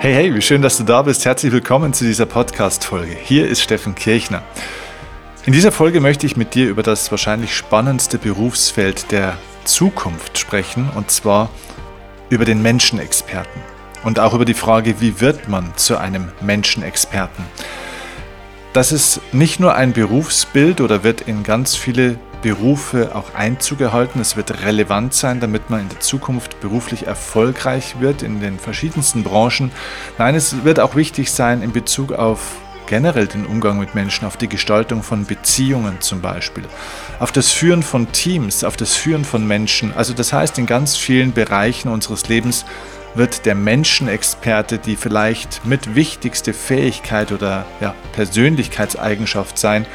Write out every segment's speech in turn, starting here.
Hey, hey, wie schön, dass du da bist. Herzlich willkommen zu dieser Podcast-Folge. Hier ist Steffen Kirchner. In dieser Folge möchte ich mit dir über das wahrscheinlich spannendste Berufsfeld der Zukunft sprechen, und zwar über den Menschenexperten. Und auch über die Frage, wie wird man zu einem Menschenexperten? Das ist nicht nur ein Berufsbild oder wird in ganz viele Berufe auch Einzug erhalten. Es wird relevant sein, damit man in der Zukunft beruflich erfolgreich wird in den verschiedensten Branchen. Nein, es wird auch wichtig sein in Bezug auf generell den Umgang mit Menschen, auf die Gestaltung von Beziehungen zum Beispiel, auf das Führen von Teams, auf das Führen von Menschen. Also das heißt, in ganz vielen Bereichen unseres Lebens wird der Menschenexperte die vielleicht mit wichtigste Fähigkeit oder ja, Persönlichkeitseigenschaft sein,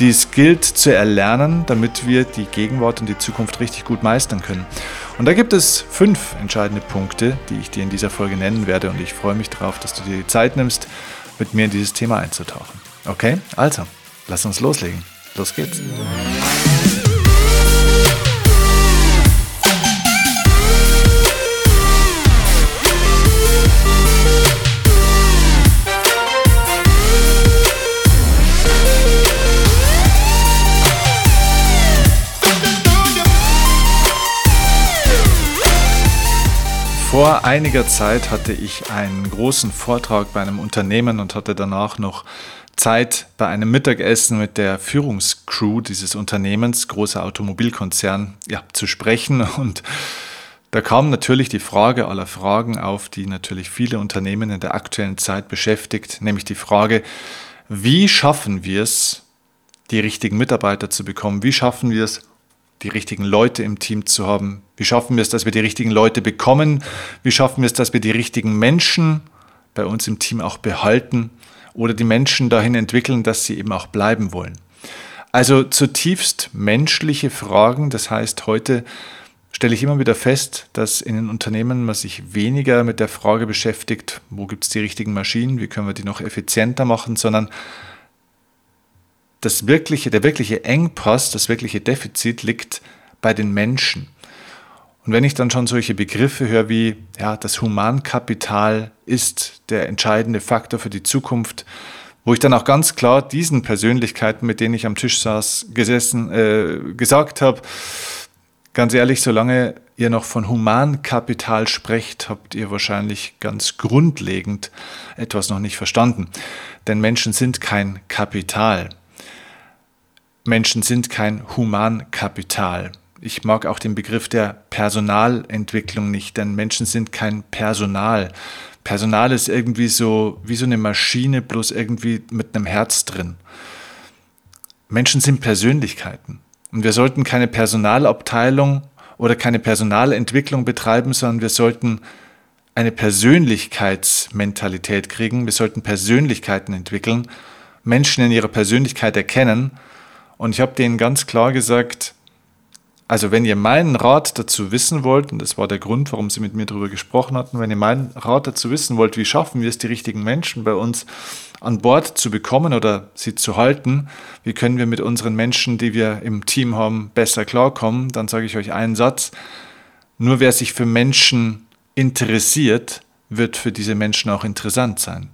die es gilt zu erlernen, damit wir die Gegenwart und die Zukunft richtig gut meistern können. Und da gibt es fünf entscheidende Punkte, die ich dir in dieser Folge nennen werde und ich freue mich darauf, dass du dir die Zeit nimmst, mit mir in dieses Thema einzutauchen. Okay, also, lass uns loslegen. Los geht's. Vor einiger Zeit hatte ich einen großen Vortrag bei einem Unternehmen und hatte danach noch Zeit bei einem Mittagessen mit der Führungscrew dieses Unternehmens, großer Automobilkonzern, ja, zu sprechen. Und da kam natürlich die Frage aller Fragen auf, die natürlich viele Unternehmen in der aktuellen Zeit beschäftigt, nämlich die Frage, wie schaffen wir es, die richtigen Mitarbeiter zu bekommen? Wie schaffen wir es, die richtigen Leute im Team zu haben? Wie schaffen wir es, dass wir die richtigen Leute bekommen? Wie schaffen wir es, dass wir die richtigen Menschen bei uns im Team auch behalten oder die Menschen dahin entwickeln, dass sie eben auch bleiben wollen? Also zutiefst menschliche Fragen. Das heißt, heute stelle ich immer wieder fest, dass in den Unternehmen man sich weniger mit der Frage beschäftigt, wo gibt es die richtigen Maschinen, wie können wir die noch effizienter machen, sondern das wirkliche, der wirkliche Engpass, das wirkliche Defizit liegt bei den Menschen. Und wenn ich dann schon solche Begriffe höre wie, ja, das Humankapital ist der entscheidende Faktor für die Zukunft, wo ich dann auch ganz klar diesen Persönlichkeiten, mit denen ich am Tisch saß, gesessen, äh, gesagt habe, ganz ehrlich, solange ihr noch von Humankapital sprecht, habt ihr wahrscheinlich ganz grundlegend etwas noch nicht verstanden. Denn Menschen sind kein Kapital. Menschen sind kein Humankapital. Ich mag auch den Begriff der Personalentwicklung nicht, denn Menschen sind kein Personal. Personal ist irgendwie so wie so eine Maschine, bloß irgendwie mit einem Herz drin. Menschen sind Persönlichkeiten. Und wir sollten keine Personalabteilung oder keine Personalentwicklung betreiben, sondern wir sollten eine Persönlichkeitsmentalität kriegen. Wir sollten Persönlichkeiten entwickeln, Menschen in ihrer Persönlichkeit erkennen und ich habe denen ganz klar gesagt, also wenn ihr meinen Rat dazu wissen wollt, und das war der Grund, warum sie mit mir darüber gesprochen hatten, wenn ihr meinen Rat dazu wissen wollt, wie schaffen wir es, die richtigen Menschen bei uns an Bord zu bekommen oder sie zu halten, wie können wir mit unseren Menschen, die wir im Team haben, besser klarkommen, dann sage ich euch einen Satz. Nur wer sich für Menschen interessiert, wird für diese Menschen auch interessant sein.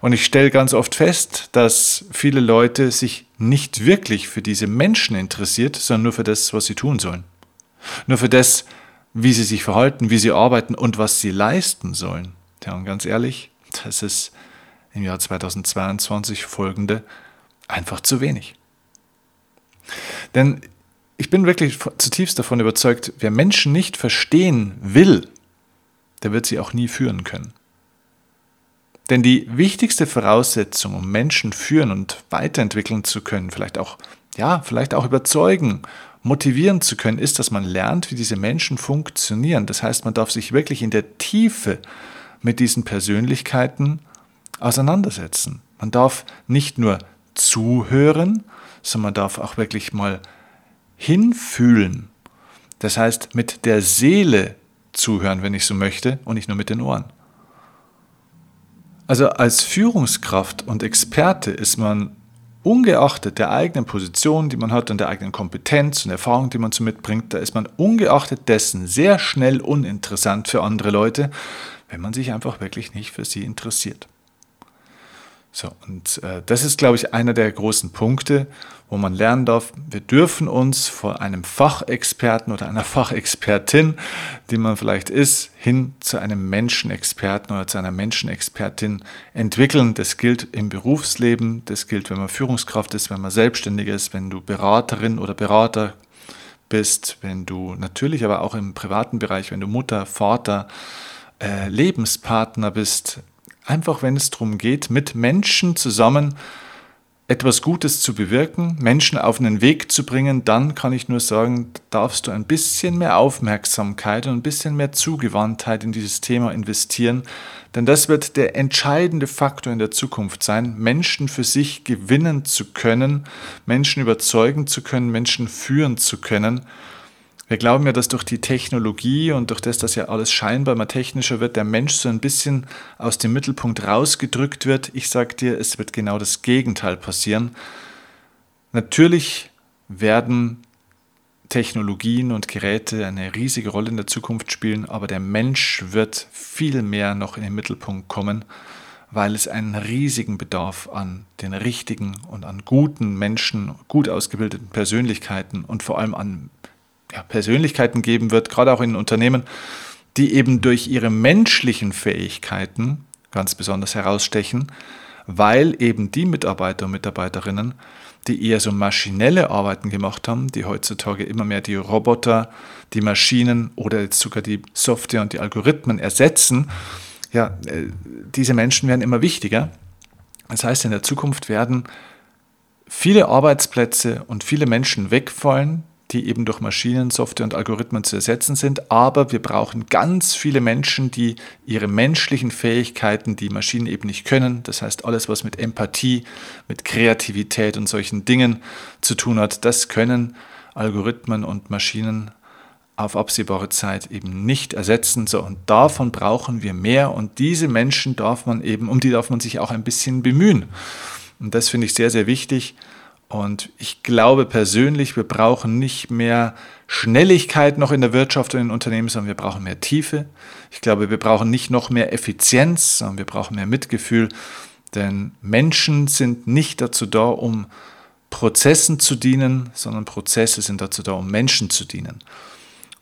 Und ich stelle ganz oft fest, dass viele Leute sich nicht wirklich für diese Menschen interessiert, sondern nur für das, was sie tun sollen. Nur für das, wie sie sich verhalten, wie sie arbeiten und was sie leisten sollen. Ja, und ganz ehrlich, das ist im Jahr 2022 folgende einfach zu wenig. Denn ich bin wirklich zutiefst davon überzeugt, wer Menschen nicht verstehen will, der wird sie auch nie führen können. Denn die wichtigste Voraussetzung, um Menschen führen und weiterentwickeln zu können, vielleicht auch, ja, vielleicht auch überzeugen, motivieren zu können, ist, dass man lernt, wie diese Menschen funktionieren. Das heißt, man darf sich wirklich in der Tiefe mit diesen Persönlichkeiten auseinandersetzen. Man darf nicht nur zuhören, sondern man darf auch wirklich mal hinfühlen. Das heißt, mit der Seele zuhören, wenn ich so möchte, und nicht nur mit den Ohren. Also als Führungskraft und Experte ist man ungeachtet der eigenen Position, die man hat und der eigenen Kompetenz und Erfahrung, die man so mitbringt, da ist man ungeachtet dessen sehr schnell uninteressant für andere Leute, wenn man sich einfach wirklich nicht für sie interessiert. So, und äh, das ist, glaube ich, einer der großen Punkte, wo man lernen darf, wir dürfen uns vor einem Fachexperten oder einer Fachexpertin, die man vielleicht ist, hin zu einem Menschenexperten oder zu einer Menschenexpertin entwickeln. Das gilt im Berufsleben, das gilt, wenn man Führungskraft ist, wenn man selbstständig ist, wenn du Beraterin oder Berater bist, wenn du natürlich aber auch im privaten Bereich, wenn du Mutter, Vater, äh, Lebenspartner bist, Einfach wenn es darum geht, mit Menschen zusammen etwas Gutes zu bewirken, Menschen auf einen Weg zu bringen, dann kann ich nur sagen, darfst du ein bisschen mehr Aufmerksamkeit und ein bisschen mehr Zugewandtheit in dieses Thema investieren, denn das wird der entscheidende Faktor in der Zukunft sein, Menschen für sich gewinnen zu können, Menschen überzeugen zu können, Menschen führen zu können wir glauben ja, dass durch die Technologie und durch das, dass ja alles scheinbar immer technischer wird, der Mensch so ein bisschen aus dem Mittelpunkt rausgedrückt wird. Ich sage dir, es wird genau das Gegenteil passieren. Natürlich werden Technologien und Geräte eine riesige Rolle in der Zukunft spielen, aber der Mensch wird viel mehr noch in den Mittelpunkt kommen, weil es einen riesigen Bedarf an den richtigen und an guten Menschen, gut ausgebildeten Persönlichkeiten und vor allem an ja, Persönlichkeiten geben wird, gerade auch in Unternehmen, die eben durch ihre menschlichen Fähigkeiten ganz besonders herausstechen, weil eben die Mitarbeiter und Mitarbeiterinnen, die eher so maschinelle Arbeiten gemacht haben, die heutzutage immer mehr die Roboter, die Maschinen oder jetzt sogar die Software und die Algorithmen ersetzen, ja, äh, diese Menschen werden immer wichtiger. Das heißt, in der Zukunft werden viele Arbeitsplätze und viele Menschen wegfallen, die eben durch Maschinen, Software und Algorithmen zu ersetzen sind. Aber wir brauchen ganz viele Menschen, die ihre menschlichen Fähigkeiten, die Maschinen eben nicht können, das heißt alles, was mit Empathie, mit Kreativität und solchen Dingen zu tun hat, das können Algorithmen und Maschinen auf absehbare Zeit eben nicht ersetzen. So, und davon brauchen wir mehr. Und diese Menschen darf man eben, um die darf man sich auch ein bisschen bemühen. Und das finde ich sehr, sehr wichtig. Und ich glaube persönlich, wir brauchen nicht mehr Schnelligkeit noch in der Wirtschaft und in Unternehmen, sondern wir brauchen mehr Tiefe. Ich glaube, wir brauchen nicht noch mehr Effizienz, sondern wir brauchen mehr Mitgefühl. Denn Menschen sind nicht dazu da, um Prozessen zu dienen, sondern Prozesse sind dazu da, um Menschen zu dienen.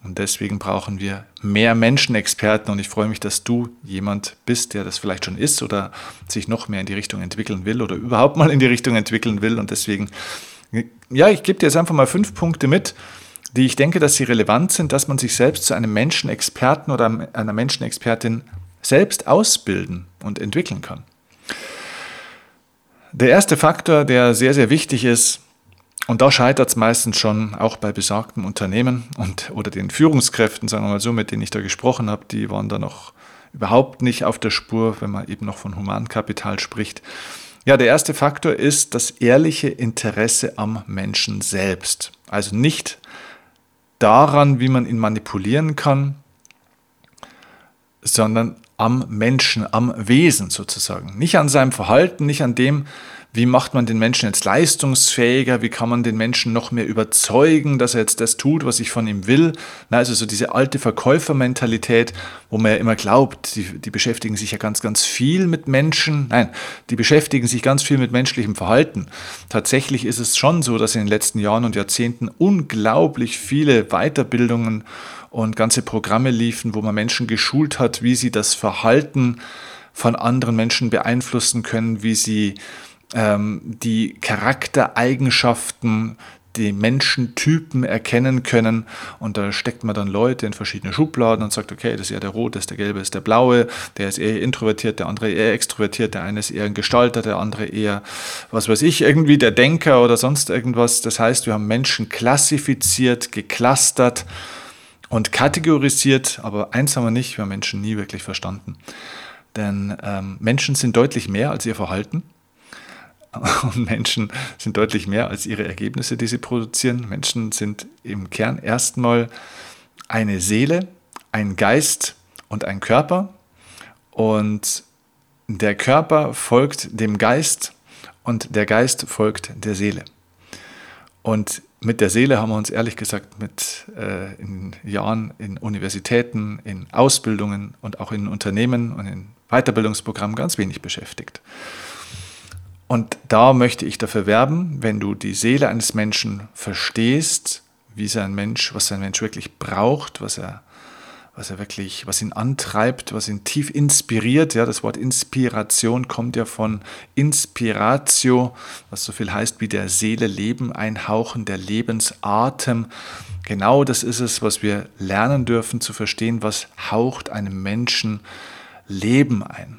Und deswegen brauchen wir mehr Menschenexperten und ich freue mich, dass du jemand bist, der das vielleicht schon ist oder sich noch mehr in die Richtung entwickeln will oder überhaupt mal in die Richtung entwickeln will. Und deswegen, ja, ich gebe dir jetzt einfach mal fünf Punkte mit, die ich denke, dass sie relevant sind, dass man sich selbst zu einem Menschenexperten oder einer Menschenexpertin selbst ausbilden und entwickeln kann. Der erste Faktor, der sehr, sehr wichtig ist, und da scheitert es meistens schon auch bei besagten Unternehmen und oder den Führungskräften, sagen wir mal so, mit denen ich da gesprochen habe, die waren da noch überhaupt nicht auf der Spur, wenn man eben noch von Humankapital spricht. Ja, der erste Faktor ist das ehrliche Interesse am Menschen selbst. Also nicht daran, wie man ihn manipulieren kann, sondern am Menschen, am Wesen sozusagen. Nicht an seinem Verhalten, nicht an dem, wie macht man den Menschen jetzt leistungsfähiger, wie kann man den Menschen noch mehr überzeugen, dass er jetzt das tut, was ich von ihm will. Na, also so diese alte Verkäufermentalität, wo man ja immer glaubt, die, die beschäftigen sich ja ganz, ganz viel mit Menschen. Nein, die beschäftigen sich ganz viel mit menschlichem Verhalten. Tatsächlich ist es schon so, dass in den letzten Jahren und Jahrzehnten unglaublich viele Weiterbildungen und ganze Programme liefen, wo man Menschen geschult hat, wie sie das Verhalten von anderen Menschen beeinflussen können, wie sie ähm, die Charaktereigenschaften, die Menschentypen erkennen können. Und da steckt man dann Leute in verschiedene Schubladen und sagt, okay, das ist eher der Rote, das ist der Gelbe, das ist der Blaue, der ist eher introvertiert, der andere eher extrovertiert, der eine ist eher ein Gestalter, der andere eher, was weiß ich, irgendwie der Denker oder sonst irgendwas. Das heißt, wir haben Menschen klassifiziert, geclustert und kategorisiert, aber eins haben wir nicht, wir haben Menschen nie wirklich verstanden. Denn ähm, Menschen sind deutlich mehr als ihr Verhalten. Und Menschen sind deutlich mehr als ihre Ergebnisse, die sie produzieren. Menschen sind im Kern erstmal eine Seele, ein Geist und ein Körper. Und der Körper folgt dem Geist und der Geist folgt der Seele. Und mit der Seele haben wir uns ehrlich gesagt mit äh, in Jahren in Universitäten, in Ausbildungen und auch in Unternehmen und in Weiterbildungsprogrammen ganz wenig beschäftigt. Und da möchte ich dafür werben, wenn du die Seele eines Menschen verstehst, wie sein Mensch, was sein Mensch wirklich braucht, was er was er wirklich, was ihn antreibt, was ihn tief inspiriert. Ja, das Wort Inspiration kommt ja von Inspiratio, was so viel heißt wie der Seele Leben einhauchen, der Lebensatem. Genau das ist es, was wir lernen dürfen zu verstehen, was haucht einem Menschen Leben ein.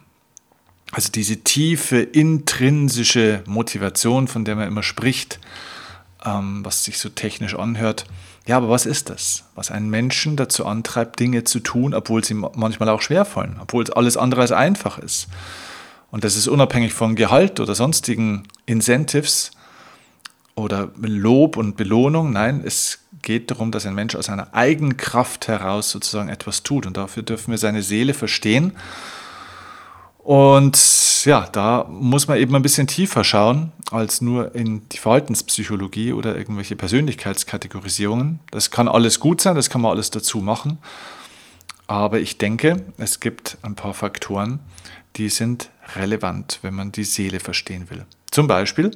Also diese tiefe intrinsische Motivation, von der man immer spricht, ähm, was sich so technisch anhört, ja, aber was ist das, was einen Menschen dazu antreibt, Dinge zu tun, obwohl sie manchmal auch schwerfallen, obwohl es alles andere als einfach ist? Und das ist unabhängig von Gehalt oder sonstigen Incentives oder Lob und Belohnung. Nein, es geht darum, dass ein Mensch aus seiner eigenen Kraft heraus sozusagen etwas tut. Und dafür dürfen wir seine Seele verstehen und ja, da muss man eben ein bisschen tiefer schauen als nur in die Verhaltenspsychologie oder irgendwelche Persönlichkeitskategorisierungen. Das kann alles gut sein, das kann man alles dazu machen. Aber ich denke, es gibt ein paar Faktoren, die sind relevant, wenn man die Seele verstehen will. Zum Beispiel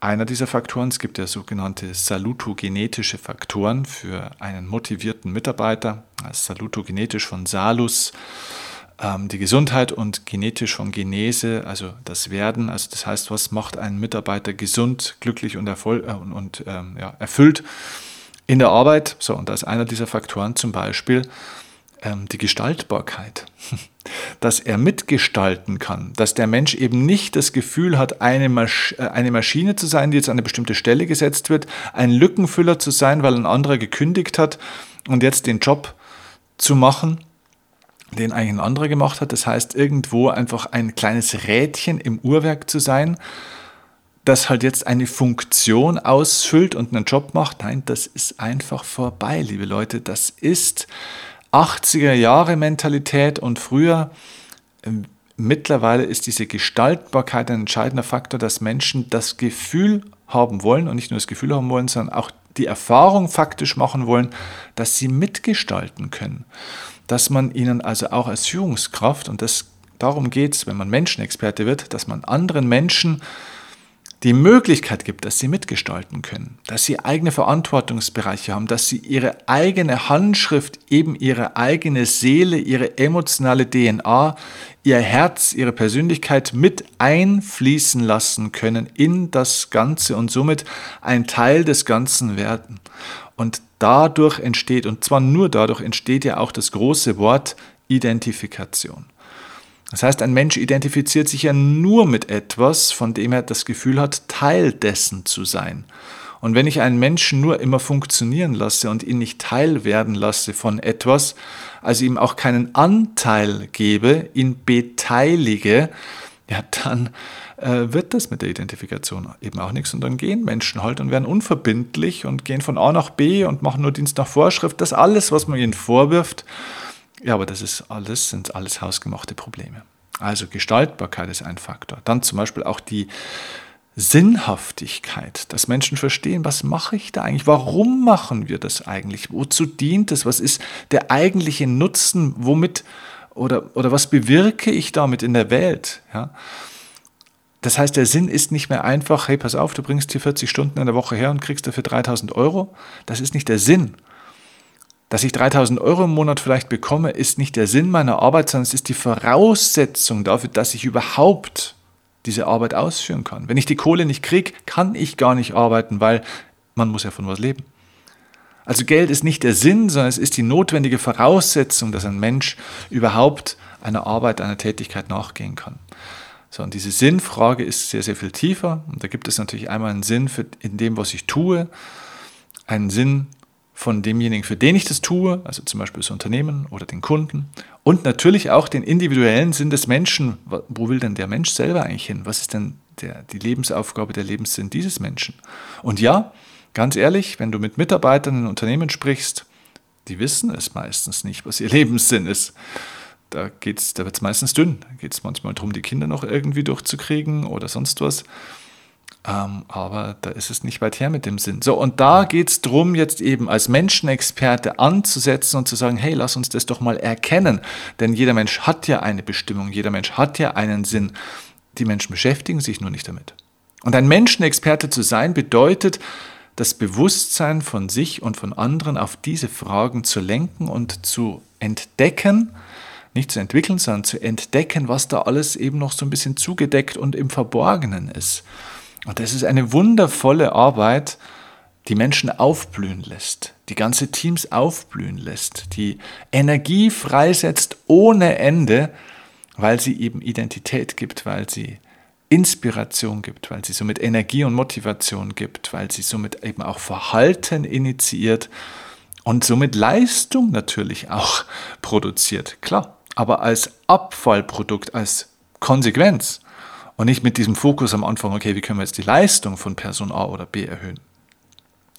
einer dieser Faktoren, es gibt ja sogenannte salutogenetische Faktoren für einen motivierten Mitarbeiter, salutogenetisch von Salus die Gesundheit und genetisch von Genese, also das Werden, also das heißt, was macht einen Mitarbeiter gesund, glücklich und, ervoll äh, und, und ähm, ja, erfüllt in der Arbeit. So, und da ist einer dieser Faktoren zum Beispiel ähm, die Gestaltbarkeit, dass er mitgestalten kann, dass der Mensch eben nicht das Gefühl hat, eine, Masch äh, eine Maschine zu sein, die jetzt an eine bestimmte Stelle gesetzt wird, ein Lückenfüller zu sein, weil ein anderer gekündigt hat und jetzt den Job zu machen den eigentlich ein anderer gemacht hat. Das heißt, irgendwo einfach ein kleines Rädchen im Uhrwerk zu sein, das halt jetzt eine Funktion ausfüllt und einen Job macht. Nein, das ist einfach vorbei, liebe Leute. Das ist 80er Jahre Mentalität und früher. Ähm, mittlerweile ist diese Gestaltbarkeit ein entscheidender Faktor, dass Menschen das Gefühl haben wollen und nicht nur das Gefühl haben wollen, sondern auch die Erfahrung faktisch machen wollen, dass sie mitgestalten können dass man ihnen also auch als Führungskraft, und das, darum geht es, wenn man Menschenexperte wird, dass man anderen Menschen die Möglichkeit gibt, dass sie mitgestalten können, dass sie eigene Verantwortungsbereiche haben, dass sie ihre eigene Handschrift, eben ihre eigene Seele, ihre emotionale DNA, ihr Herz, ihre Persönlichkeit mit einfließen lassen können in das Ganze und somit ein Teil des Ganzen werden. Und dadurch entsteht, und zwar nur dadurch entsteht ja auch das große Wort Identifikation. Das heißt, ein Mensch identifiziert sich ja nur mit etwas, von dem er das Gefühl hat, Teil dessen zu sein. Und wenn ich einen Menschen nur immer funktionieren lasse und ihn nicht Teil werden lasse von etwas, also ihm auch keinen Anteil gebe, ihn beteilige, ja, dann äh, wird das mit der Identifikation eben auch nichts. Und dann gehen Menschen halt und werden unverbindlich und gehen von A nach B und machen nur Dienst nach Vorschrift. Das alles, was man ihnen vorwirft, ja, aber das ist alles, sind alles hausgemachte Probleme. Also Gestaltbarkeit ist ein Faktor. Dann zum Beispiel auch die Sinnhaftigkeit, dass Menschen verstehen, was mache ich da eigentlich? Warum machen wir das eigentlich? Wozu dient es? Was ist der eigentliche Nutzen? Womit oder, oder was bewirke ich damit in der Welt? Ja? Das heißt, der Sinn ist nicht mehr einfach, hey, pass auf, du bringst hier 40 Stunden in der Woche her und kriegst dafür 3000 Euro. Das ist nicht der Sinn. Dass ich 3000 Euro im Monat vielleicht bekomme, ist nicht der Sinn meiner Arbeit, sondern es ist die Voraussetzung dafür, dass ich überhaupt diese Arbeit ausführen kann. Wenn ich die Kohle nicht kriege, kann ich gar nicht arbeiten, weil man muss ja von was leben. Also Geld ist nicht der Sinn, sondern es ist die notwendige Voraussetzung, dass ein Mensch überhaupt einer Arbeit, einer Tätigkeit nachgehen kann. So, und diese Sinnfrage ist sehr, sehr viel tiefer. Und da gibt es natürlich einmal einen Sinn für, in dem, was ich tue, einen Sinn von demjenigen, für den ich das tue, also zum Beispiel das Unternehmen oder den Kunden. Und natürlich auch den individuellen Sinn des Menschen. Wo will denn der Mensch selber eigentlich hin? Was ist denn der, die Lebensaufgabe, der Lebenssinn dieses Menschen? Und ja, ganz ehrlich, wenn du mit Mitarbeitern in Unternehmen sprichst, die wissen es meistens nicht, was ihr Lebenssinn ist. Da, geht's, da wird es meistens dünn. Da geht es manchmal darum, die Kinder noch irgendwie durchzukriegen oder sonst was. Ähm, aber da ist es nicht weit her mit dem Sinn. So, und da geht es darum, jetzt eben als Menschenexperte anzusetzen und zu sagen, hey, lass uns das doch mal erkennen. Denn jeder Mensch hat ja eine Bestimmung, jeder Mensch hat ja einen Sinn. Die Menschen beschäftigen sich nur nicht damit. Und ein Menschenexperte zu sein bedeutet, das Bewusstsein von sich und von anderen auf diese Fragen zu lenken und zu entdecken, nicht zu entwickeln, sondern zu entdecken, was da alles eben noch so ein bisschen zugedeckt und im Verborgenen ist. Und das ist eine wundervolle Arbeit, die Menschen aufblühen lässt, die ganze Teams aufblühen lässt, die Energie freisetzt ohne Ende, weil sie eben Identität gibt, weil sie Inspiration gibt, weil sie somit Energie und Motivation gibt, weil sie somit eben auch Verhalten initiiert und somit Leistung natürlich auch produziert. Klar, aber als Abfallprodukt, als Konsequenz und nicht mit diesem Fokus am Anfang, okay, wie können wir jetzt die Leistung von Person A oder B erhöhen.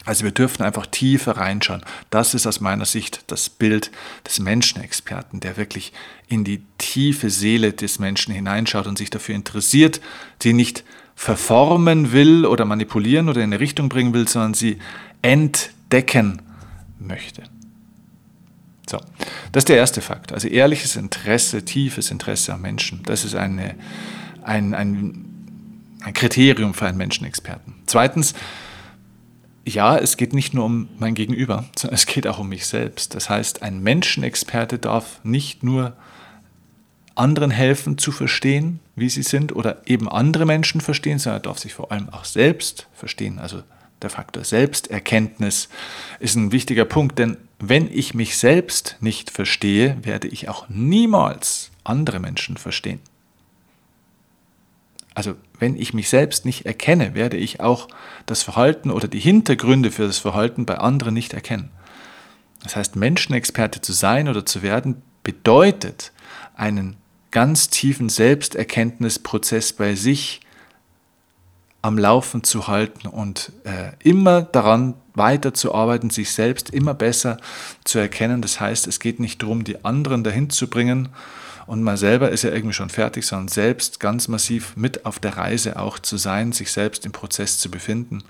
Also wir dürfen einfach tiefer reinschauen. Das ist aus meiner Sicht das Bild des Menschenexperten, der wirklich in die tiefe Seele des Menschen hineinschaut und sich dafür interessiert, die nicht verformen will oder manipulieren oder in eine Richtung bringen will, sondern sie entdecken möchte. So, das ist der erste Fakt. Also ehrliches Interesse, tiefes Interesse am Menschen. Das ist eine, ein, ein, ein Kriterium für einen Menschenexperten. Zweitens, ja, es geht nicht nur um mein Gegenüber, sondern es geht auch um mich selbst. Das heißt, ein Menschenexperte darf nicht nur anderen helfen zu verstehen, wie sie sind, oder eben andere Menschen verstehen, sondern er darf sich vor allem auch selbst verstehen. Also der Faktor Selbsterkenntnis ist ein wichtiger Punkt, denn wenn ich mich selbst nicht verstehe, werde ich auch niemals andere Menschen verstehen. Also wenn ich mich selbst nicht erkenne, werde ich auch das Verhalten oder die Hintergründe für das Verhalten bei anderen nicht erkennen. Das heißt, Menschenexperte zu sein oder zu werden, bedeutet einen ganz tiefen Selbsterkenntnisprozess bei sich am Laufen zu halten und äh, immer daran weiterzuarbeiten, sich selbst immer besser zu erkennen. Das heißt, es geht nicht darum, die anderen dahin zu bringen und man selber ist ja irgendwie schon fertig, sondern selbst ganz massiv mit auf der Reise auch zu sein, sich selbst im Prozess zu befinden.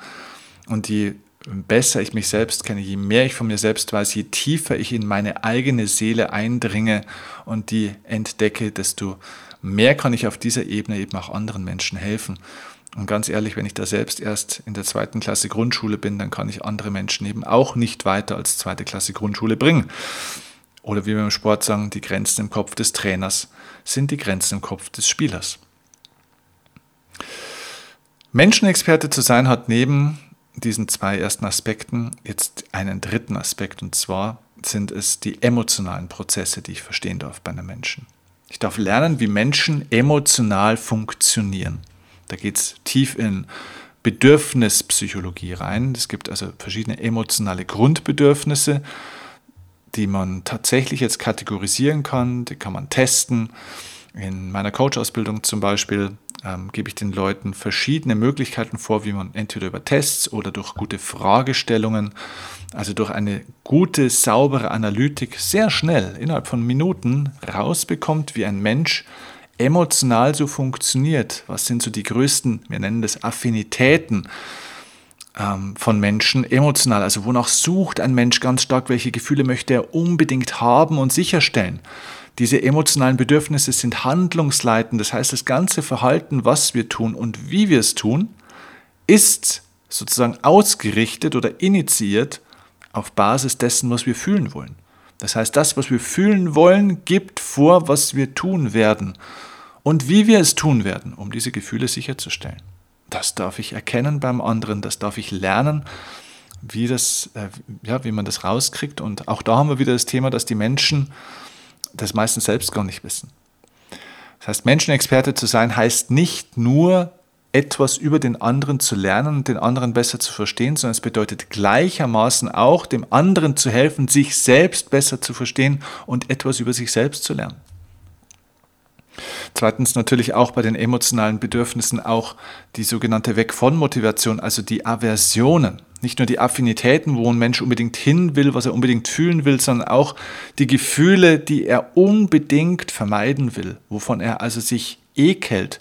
Und je besser ich mich selbst kenne, je mehr ich von mir selbst weiß, je tiefer ich in meine eigene Seele eindringe und die entdecke, desto mehr kann ich auf dieser Ebene eben auch anderen Menschen helfen. Und ganz ehrlich, wenn ich da selbst erst in der zweiten Klasse Grundschule bin, dann kann ich andere Menschen eben auch nicht weiter als zweite Klasse Grundschule bringen. Oder wie wir im Sport sagen, die Grenzen im Kopf des Trainers sind die Grenzen im Kopf des Spielers. Menschenexperte zu sein hat neben diesen zwei ersten Aspekten jetzt einen dritten Aspekt und zwar sind es die emotionalen Prozesse, die ich verstehen darf bei einem Menschen. Ich darf lernen, wie Menschen emotional funktionieren. Da geht es tief in Bedürfnispsychologie rein. Es gibt also verschiedene emotionale Grundbedürfnisse, die man tatsächlich jetzt kategorisieren kann, die kann man testen. In meiner Coach-Ausbildung zum Beispiel ähm, gebe ich den Leuten verschiedene Möglichkeiten vor, wie man entweder über Tests oder durch gute Fragestellungen, also durch eine gute, saubere Analytik sehr schnell, innerhalb von Minuten, rausbekommt, wie ein Mensch emotional so funktioniert. Was sind so die größten, wir nennen das Affinitäten ähm, von Menschen, emotional? Also wonach sucht ein Mensch ganz stark, welche Gefühle möchte er unbedingt haben und sicherstellen? Diese emotionalen Bedürfnisse sind handlungsleitend. Das heißt, das ganze Verhalten, was wir tun und wie wir es tun, ist sozusagen ausgerichtet oder initiiert auf Basis dessen, was wir fühlen wollen. Das heißt, das, was wir fühlen wollen, gibt vor, was wir tun werden und wie wir es tun werden, um diese Gefühle sicherzustellen. Das darf ich erkennen beim anderen, das darf ich lernen, wie, das, äh, ja, wie man das rauskriegt. Und auch da haben wir wieder das Thema, dass die Menschen das meistens selbst gar nicht wissen. Das heißt, Menschenexperte zu sein heißt nicht nur etwas über den anderen zu lernen und den anderen besser zu verstehen, sondern es bedeutet gleichermaßen auch, dem anderen zu helfen, sich selbst besser zu verstehen und etwas über sich selbst zu lernen. Zweitens natürlich auch bei den emotionalen Bedürfnissen auch die sogenannte Weg von Motivation, also die Aversionen. Nicht nur die Affinitäten, wo ein Mensch unbedingt hin will, was er unbedingt fühlen will, sondern auch die Gefühle, die er unbedingt vermeiden will, wovon er also sich ekelt,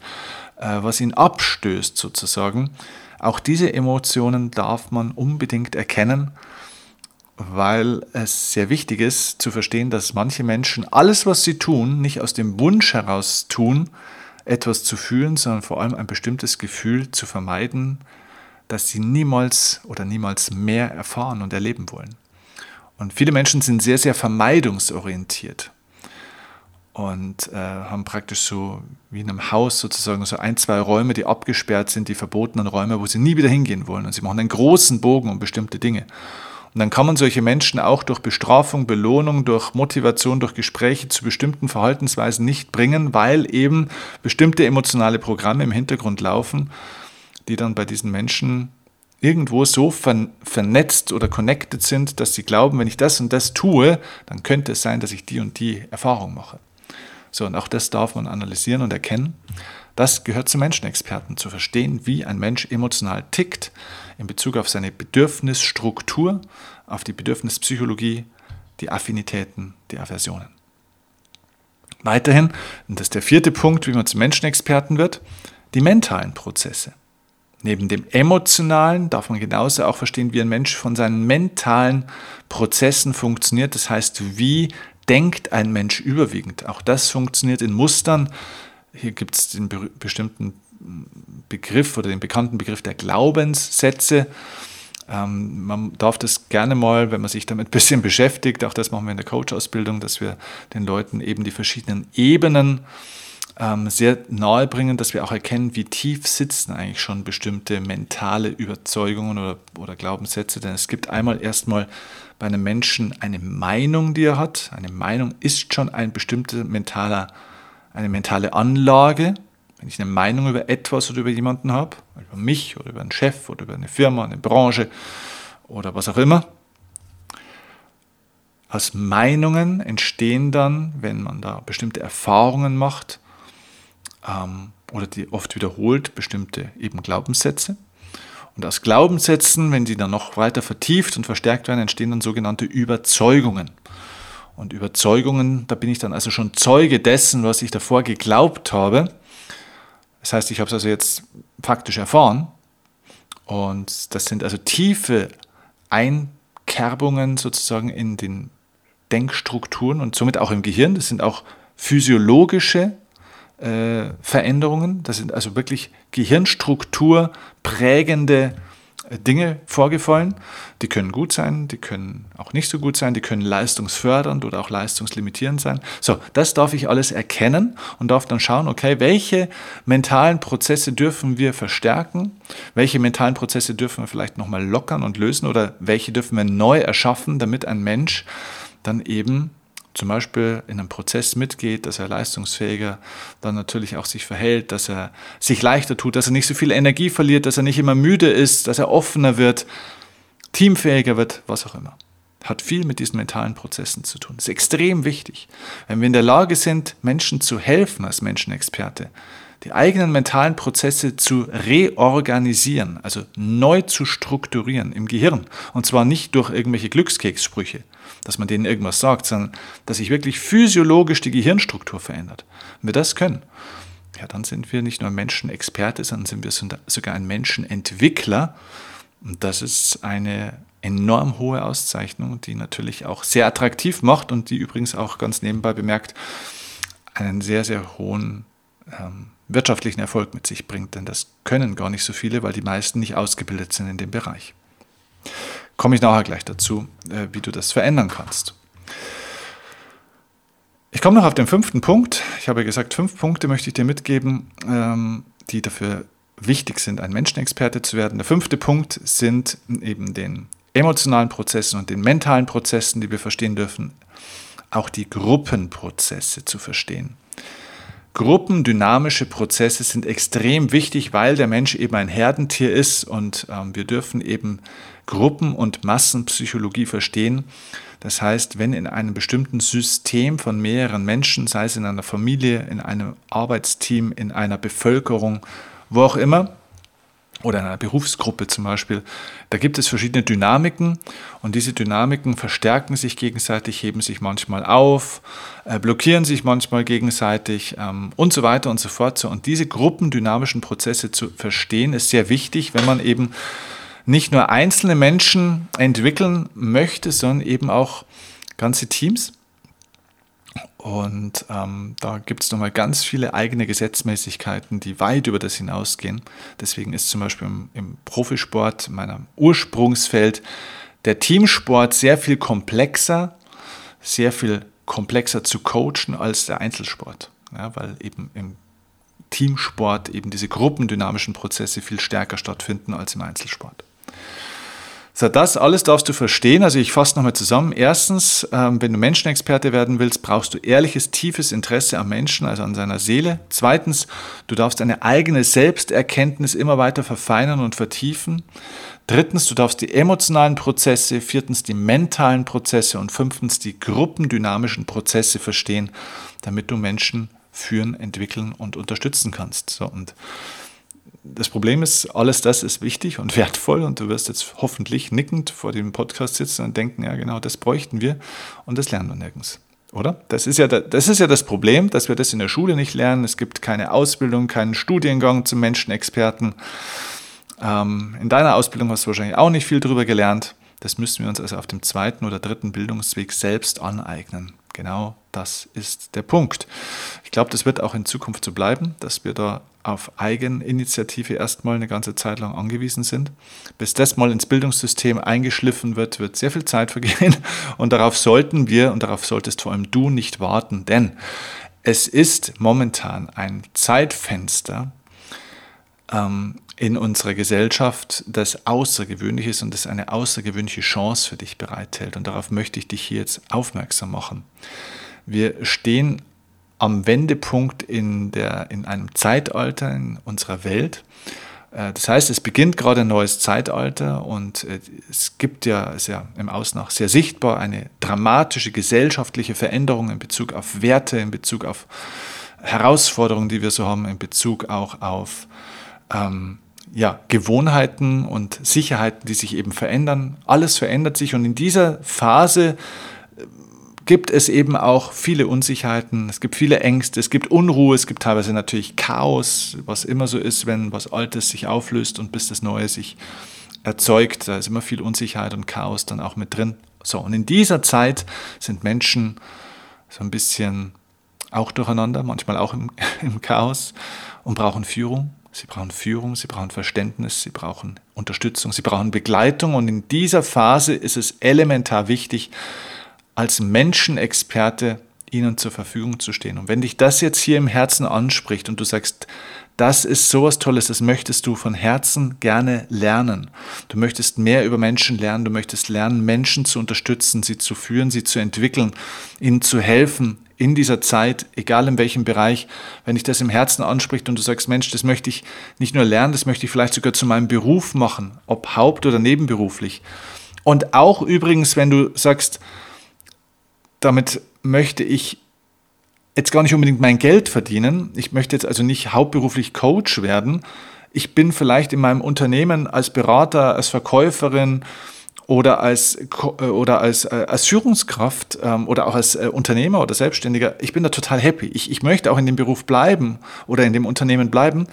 äh, was ihn abstößt sozusagen. Auch diese Emotionen darf man unbedingt erkennen, weil es sehr wichtig ist zu verstehen, dass manche Menschen alles, was sie tun, nicht aus dem Wunsch heraus tun, etwas zu fühlen, sondern vor allem ein bestimmtes Gefühl zu vermeiden, das sie niemals oder niemals mehr erfahren und erleben wollen. Und viele Menschen sind sehr, sehr vermeidungsorientiert und äh, haben praktisch so wie in einem Haus sozusagen so ein, zwei Räume, die abgesperrt sind, die verbotenen Räume, wo sie nie wieder hingehen wollen. Und sie machen einen großen Bogen um bestimmte Dinge. Und dann kann man solche Menschen auch durch Bestrafung, Belohnung, durch Motivation, durch Gespräche zu bestimmten Verhaltensweisen nicht bringen, weil eben bestimmte emotionale Programme im Hintergrund laufen, die dann bei diesen Menschen irgendwo so vernetzt oder connected sind, dass sie glauben, wenn ich das und das tue, dann könnte es sein, dass ich die und die Erfahrung mache. So, und auch das darf man analysieren und erkennen. Das gehört zu Menschenexperten, zu verstehen, wie ein Mensch emotional tickt in Bezug auf seine Bedürfnisstruktur, auf die Bedürfnispsychologie, die Affinitäten, die Aversionen. Weiterhin, und das ist der vierte Punkt, wie man zum Menschenexperten wird, die mentalen Prozesse. Neben dem emotionalen darf man genauso auch verstehen, wie ein Mensch von seinen mentalen Prozessen funktioniert. Das heißt, wie denkt ein Mensch überwiegend. Auch das funktioniert in Mustern. Hier gibt es den bestimmten Begriff oder den bekannten Begriff der Glaubenssätze. Ähm, man darf das gerne mal, wenn man sich damit ein bisschen beschäftigt, auch das machen wir in der Coach-Ausbildung, dass wir den Leuten eben die verschiedenen Ebenen äh, ähm, sehr nahe bringen, dass wir auch erkennen, wie tief sitzen eigentlich schon bestimmte mentale Überzeugungen oder, oder Glaubenssätze. Denn es gibt einmal erstmal bei einem Menschen eine Meinung, die er hat. Eine Meinung ist schon ein bestimmter mentaler, eine mentale Anlage. Wenn ich eine Meinung über etwas oder über jemanden habe, über mich oder über einen Chef oder über eine Firma, eine Branche oder was auch immer, aus Meinungen entstehen dann, wenn man da bestimmte Erfahrungen macht, ähm, oder die oft wiederholt bestimmte eben Glaubenssätze. Und aus Glaubenssätzen, wenn die dann noch weiter vertieft und verstärkt werden, entstehen dann sogenannte Überzeugungen. Und Überzeugungen, da bin ich dann also schon Zeuge dessen, was ich davor geglaubt habe. Das heißt, ich habe es also jetzt faktisch erfahren. Und das sind also tiefe Einkerbungen sozusagen in den Denkstrukturen und somit auch im Gehirn. Das sind auch physiologische äh, Veränderungen. Das sind also wirklich Gehirnstruktur prägende äh, Dinge vorgefallen. Die können gut sein, die können auch nicht so gut sein, die können leistungsfördernd oder auch leistungslimitierend sein. So, das darf ich alles erkennen und darf dann schauen, okay, welche mentalen Prozesse dürfen wir verstärken, welche mentalen Prozesse dürfen wir vielleicht nochmal lockern und lösen oder welche dürfen wir neu erschaffen, damit ein Mensch dann eben zum Beispiel in einem Prozess mitgeht, dass er leistungsfähiger dann natürlich auch sich verhält, dass er sich leichter tut, dass er nicht so viel Energie verliert, dass er nicht immer müde ist, dass er offener wird, teamfähiger wird, was auch immer. Hat viel mit diesen mentalen Prozessen zu tun. Ist extrem wichtig. Wenn wir in der Lage sind, Menschen zu helfen als Menschenexperte, die eigenen mentalen Prozesse zu reorganisieren, also neu zu strukturieren im Gehirn. Und zwar nicht durch irgendwelche Glückskekssprüche, dass man denen irgendwas sagt, sondern dass sich wirklich physiologisch die Gehirnstruktur verändert. Wenn wir das können, ja, dann sind wir nicht nur Menschenexperte, sondern sind wir sogar ein Menschenentwickler. Und das ist eine enorm hohe Auszeichnung, die natürlich auch sehr attraktiv macht und die übrigens auch ganz nebenbei bemerkt einen sehr, sehr hohen ähm, wirtschaftlichen Erfolg mit sich bringt. Denn das können gar nicht so viele, weil die meisten nicht ausgebildet sind in dem Bereich. Komme ich nachher gleich dazu, äh, wie du das verändern kannst. Ich komme noch auf den fünften Punkt. Ich habe gesagt, fünf Punkte möchte ich dir mitgeben, ähm, die dafür wichtig sind, ein Menschenexperte zu werden. Der fünfte Punkt sind eben den emotionalen Prozessen und den mentalen Prozessen, die wir verstehen dürfen, auch die Gruppenprozesse zu verstehen. Gruppendynamische Prozesse sind extrem wichtig, weil der Mensch eben ein Herdentier ist und ähm, wir dürfen eben Gruppen- und Massenpsychologie verstehen. Das heißt, wenn in einem bestimmten System von mehreren Menschen, sei es in einer Familie, in einem Arbeitsteam, in einer Bevölkerung, wo auch immer, oder in einer Berufsgruppe zum Beispiel, da gibt es verschiedene Dynamiken und diese Dynamiken verstärken sich gegenseitig, heben sich manchmal auf, äh, blockieren sich manchmal gegenseitig ähm, und so weiter und so fort. Und diese gruppendynamischen Prozesse zu verstehen, ist sehr wichtig, wenn man eben nicht nur einzelne Menschen entwickeln möchte, sondern eben auch ganze Teams. Und ähm, da gibt es nochmal ganz viele eigene Gesetzmäßigkeiten, die weit über das hinausgehen. Deswegen ist zum Beispiel im, im Profisport, meinem Ursprungsfeld, der Teamsport sehr viel komplexer, sehr viel komplexer zu coachen als der Einzelsport. Ja, weil eben im Teamsport eben diese gruppendynamischen Prozesse viel stärker stattfinden als im Einzelsport. So, das alles darfst du verstehen. Also ich fasse nochmal zusammen. Erstens, ähm, wenn du Menschenexperte werden willst, brauchst du ehrliches, tiefes Interesse am Menschen, also an seiner Seele. Zweitens, du darfst deine eigene Selbsterkenntnis immer weiter verfeinern und vertiefen. Drittens, du darfst die emotionalen Prozesse, viertens die mentalen Prozesse und fünftens die gruppendynamischen Prozesse verstehen, damit du Menschen führen, entwickeln und unterstützen kannst. So, und das Problem ist, alles das ist wichtig und wertvoll und du wirst jetzt hoffentlich nickend vor dem Podcast sitzen und denken, ja genau, das bräuchten wir und das lernen wir nirgends. Oder? Das ist, ja, das ist ja das Problem, dass wir das in der Schule nicht lernen. Es gibt keine Ausbildung, keinen Studiengang zum Menschenexperten. Ähm, in deiner Ausbildung hast du wahrscheinlich auch nicht viel darüber gelernt. Das müssen wir uns also auf dem zweiten oder dritten Bildungsweg selbst aneignen. Genau das ist der Punkt. Ich glaube, das wird auch in Zukunft so bleiben, dass wir da auf Eigeninitiative erstmal eine ganze Zeit lang angewiesen sind. Bis das mal ins Bildungssystem eingeschliffen wird, wird sehr viel Zeit vergehen und darauf sollten wir und darauf solltest vor allem du nicht warten, denn es ist momentan ein Zeitfenster ähm, in unserer Gesellschaft, das außergewöhnlich ist und das eine außergewöhnliche Chance für dich bereithält. Und darauf möchte ich dich hier jetzt aufmerksam machen. Wir stehen am Wendepunkt in, der, in einem Zeitalter in unserer Welt. Äh, das heißt, es beginnt gerade ein neues Zeitalter und äh, es gibt ja, ist ja im Außen auch sehr sichtbar eine dramatische gesellschaftliche Veränderung in Bezug auf Werte, in Bezug auf Herausforderungen, die wir so haben, in Bezug auch auf ähm, ja, Gewohnheiten und Sicherheiten, die sich eben verändern. Alles verändert sich und in dieser Phase gibt es eben auch viele Unsicherheiten, es gibt viele Ängste, es gibt Unruhe, es gibt teilweise natürlich Chaos, was immer so ist, wenn was Altes sich auflöst und bis das Neue sich erzeugt. Da ist immer viel Unsicherheit und Chaos dann auch mit drin. So, und in dieser Zeit sind Menschen so ein bisschen auch durcheinander, manchmal auch im, im Chaos und brauchen Führung. Sie brauchen Führung, sie brauchen Verständnis, sie brauchen Unterstützung, sie brauchen Begleitung. Und in dieser Phase ist es elementar wichtig, als Menschenexperte ihnen zur Verfügung zu stehen. Und wenn dich das jetzt hier im Herzen anspricht und du sagst, das ist sowas Tolles, das möchtest du von Herzen gerne lernen. Du möchtest mehr über Menschen lernen, du möchtest lernen, Menschen zu unterstützen, sie zu führen, sie zu entwickeln, ihnen zu helfen in dieser Zeit, egal in welchem Bereich, wenn dich das im Herzen anspricht und du sagst, Mensch, das möchte ich nicht nur lernen, das möchte ich vielleicht sogar zu meinem Beruf machen, ob haupt- oder nebenberuflich. Und auch übrigens, wenn du sagst, damit möchte ich jetzt gar nicht unbedingt mein Geld verdienen. Ich möchte jetzt also nicht hauptberuflich Coach werden. Ich bin vielleicht in meinem Unternehmen als Berater, als Verkäuferin oder als, äh, oder als, äh, als Führungskraft ähm, oder auch als äh, Unternehmer oder Selbstständiger. Ich bin da total happy. Ich, ich möchte auch in dem Beruf bleiben oder in dem Unternehmen bleiben.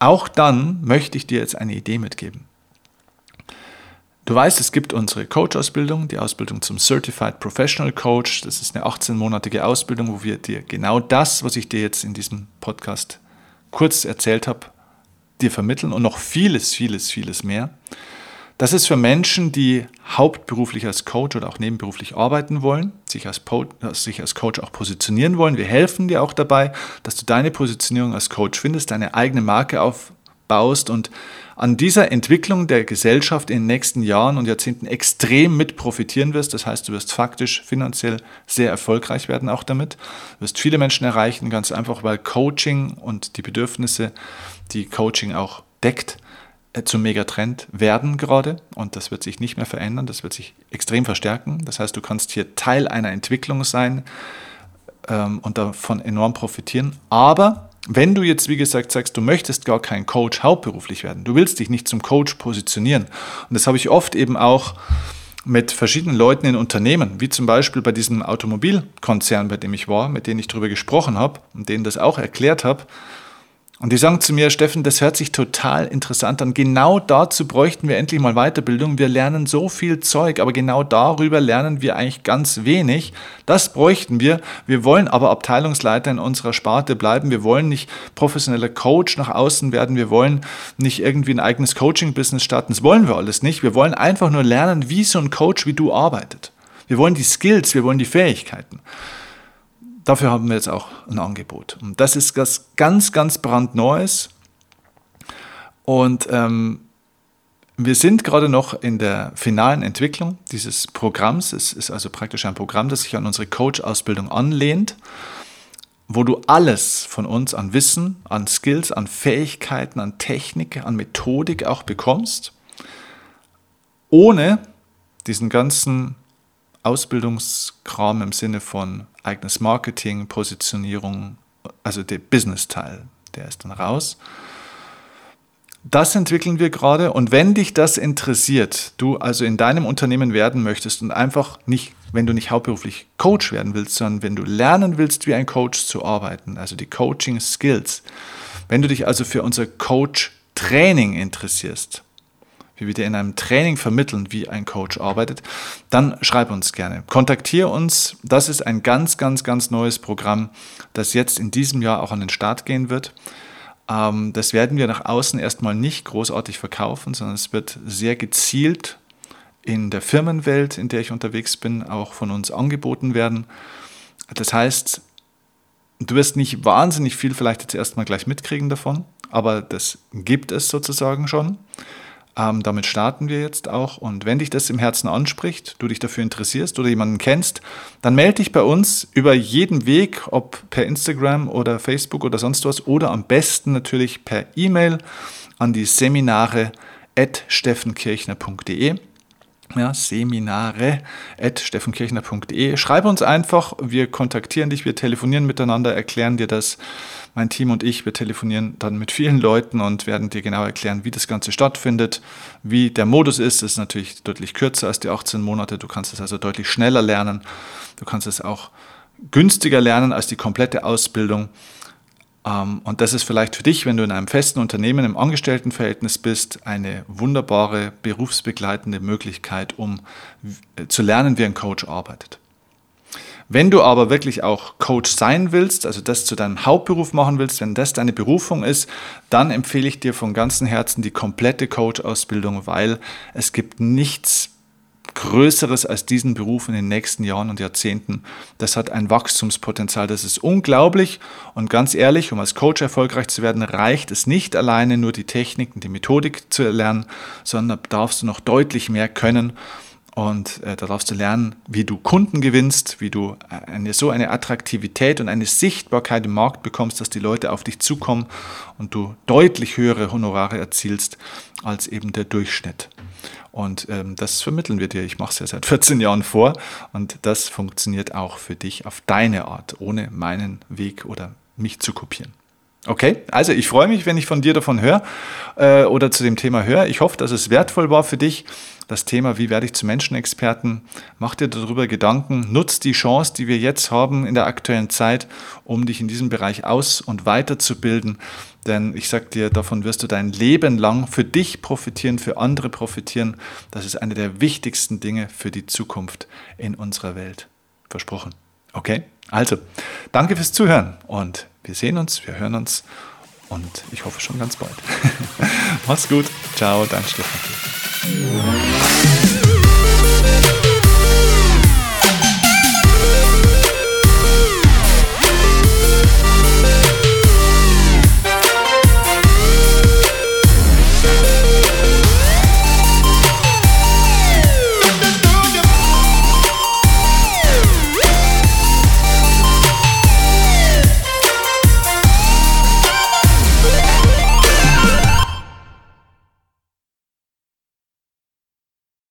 Auch dann möchte ich dir jetzt eine Idee mitgeben. Du weißt, es gibt unsere Coach-Ausbildung, die Ausbildung zum Certified Professional Coach. Das ist eine 18-monatige Ausbildung, wo wir dir genau das, was ich dir jetzt in diesem Podcast kurz erzählt habe, dir vermitteln und noch vieles, vieles, vieles mehr. Das ist für Menschen, die hauptberuflich als Coach oder auch nebenberuflich arbeiten wollen, sich als, sich als Coach auch positionieren wollen. Wir helfen dir auch dabei, dass du deine Positionierung als Coach findest, deine eigene Marke aufbaust und an dieser Entwicklung der Gesellschaft in den nächsten Jahren und Jahrzehnten extrem mit profitieren wirst. Das heißt, du wirst faktisch finanziell sehr erfolgreich werden auch damit. Du wirst viele Menschen erreichen, ganz einfach, weil Coaching und die Bedürfnisse, die Coaching auch deckt, zum Megatrend werden gerade und das wird sich nicht mehr verändern, das wird sich extrem verstärken. Das heißt, du kannst hier Teil einer Entwicklung sein ähm, und davon enorm profitieren. Aber Wenn du jetzt, wie gesagt, sagst, du möchtest gar kein Coach hauptberuflich werden, du willst dich nicht zum Coach positionieren, und das habe ich oft eben auch mit verschiedenen Leuten in Unternehmen, wie zum Beispiel bei diesem Automobilkonzern, bei dem ich war, mit denen ich darüber gesprochen habe und denen das auch erklärt habe, und die sagen zu mir, Steffen, das hört sich total interessant an. Genau dazu bräuchten wir endlich mal Weiterbildung. Wir lernen so viel Zeug, aber genau darüber lernen wir eigentlich ganz wenig. Das bräuchten wir. Wir wollen aber Abteilungsleiter in unserer Sparte bleiben. Wir wollen nicht professioneller Coach nach außen werden. Wir wollen nicht irgendwie ein eigenes Coaching-Business starten. Das wollen wir alles nicht. Wir wollen einfach nur lernen, wie so ein Coach wie du arbeitet. Wir wollen die Skills, wir wollen die Fähigkeiten dafür haben wir jetzt auch ein Angebot. Und das ist was ganz, ganz brandneues. Und ähm, wir sind gerade noch in der finalen Entwicklung dieses Programms. Es ist also praktisch ein Programm, das sich an unsere Coach-Ausbildung anlehnt, wo du alles von uns an Wissen, an Skills, an Fähigkeiten, an Technik, an Methodik auch bekommst, ohne diesen ganzen Ausbildungskram im Sinne von eigenes Marketing, Positionierung, also der Business-Teil, der ist dann raus. Das entwickeln wir gerade und wenn dich das interessiert, du also in deinem Unternehmen werden möchtest und einfach nicht, wenn du nicht hauptberuflich Coach werden willst, sondern wenn du lernen willst, wie ein Coach zu arbeiten, also die Coaching Skills, wenn du dich also für unser Coach Training interessierst, wie wir dir in einem Training vermitteln, wie ein Coach arbeitet, dann schreib uns gerne. Kontaktiere uns. Das ist ein ganz, ganz, ganz neues Programm, das jetzt in diesem Jahr auch an den Start gehen wird. Ähm, das werden wir nach außen erstmal nicht großartig verkaufen, sondern es wird sehr gezielt in der Firmenwelt, in der ich unterwegs bin, auch von uns angeboten werden. Das heißt, du wirst nicht wahnsinnig viel vielleicht jetzt erstmal gleich mitkriegen davon, aber das gibt es sozusagen schon. Ähm, damit starten wir jetzt auch. Und wenn dich das im Herzen anspricht, du dich dafür interessierst oder jemanden kennst, dann melde dich bei uns über jeden Weg, ob per Instagram oder Facebook oder sonst was oder am besten natürlich per E-Mail an die Seminare at steffenkirchner.de ja, Seminare at steffenkirchner.de. Schreib uns einfach, wir kontaktieren dich, wir telefonieren miteinander, erklären dir das. Mein Team und ich, wir telefonieren dann mit vielen Leuten und werden dir genau erklären, wie das Ganze stattfindet, wie der Modus ist. Das ist natürlich deutlich kürzer als die 18 Monate. Du kannst es also deutlich schneller lernen. Du kannst es auch günstiger lernen als die komplette Ausbildung. Ähm, und das ist vielleicht für dich, wenn du in einem festen Unternehmen im Angestelltenverhältnis bist, eine wunderbare berufsbegleitende Möglichkeit, um äh, zu lernen, wie ein Coach arbeitet. Wenn du aber wirklich auch Coach sein willst, also das zu deinem Hauptberuf machen willst, wenn das deine Berufung ist, dann empfehle ich dir von ganzem Herzen die komplette Coach-Ausbildung, weil es gibt nichts Größeres als diesen Beruf in den nächsten Jahren und Jahrzehnten. Das hat ein Wachstumspotenzial, das ist unglaublich. Und ganz ehrlich, um als Coach erfolgreich zu werden, reicht es nicht alleine nur die Technik und die Methodik zu erlernen, sondern da darfst du noch deutlich mehr können. Und äh, da darfst du lernen, wie du Kunden gewinnst, wie du eine, so eine Attraktivität und eine Sichtbarkeit im Markt bekommst, dass die Leute auf dich zukommen und du deutlich höhere Honorare erzielst als eben der Durchschnitt. Und ähm, das vermitteln wir dir. Ich mache es ja seit 14 Jahren vor und das funktioniert auch für dich auf deine Art, ohne meinen Weg oder mich zu kopieren. Okay, also ich freue mich, wenn ich von dir davon höre äh, oder zu dem Thema höre. Ich hoffe, dass es wertvoll war für dich. Das Thema, wie werde ich zu Menschenexperten? Mach dir darüber Gedanken. Nutz die Chance, die wir jetzt haben in der aktuellen Zeit, um dich in diesem Bereich aus- und weiterzubilden. Denn ich sage dir, davon wirst du dein Leben lang für dich profitieren, für andere profitieren. Das ist eine der wichtigsten Dinge für die Zukunft in unserer Welt. Versprochen. Okay? Also, danke fürs Zuhören und wir sehen uns, wir hören uns und ich hoffe schon ganz bald. Mach's gut. Ciao, dein Stefan.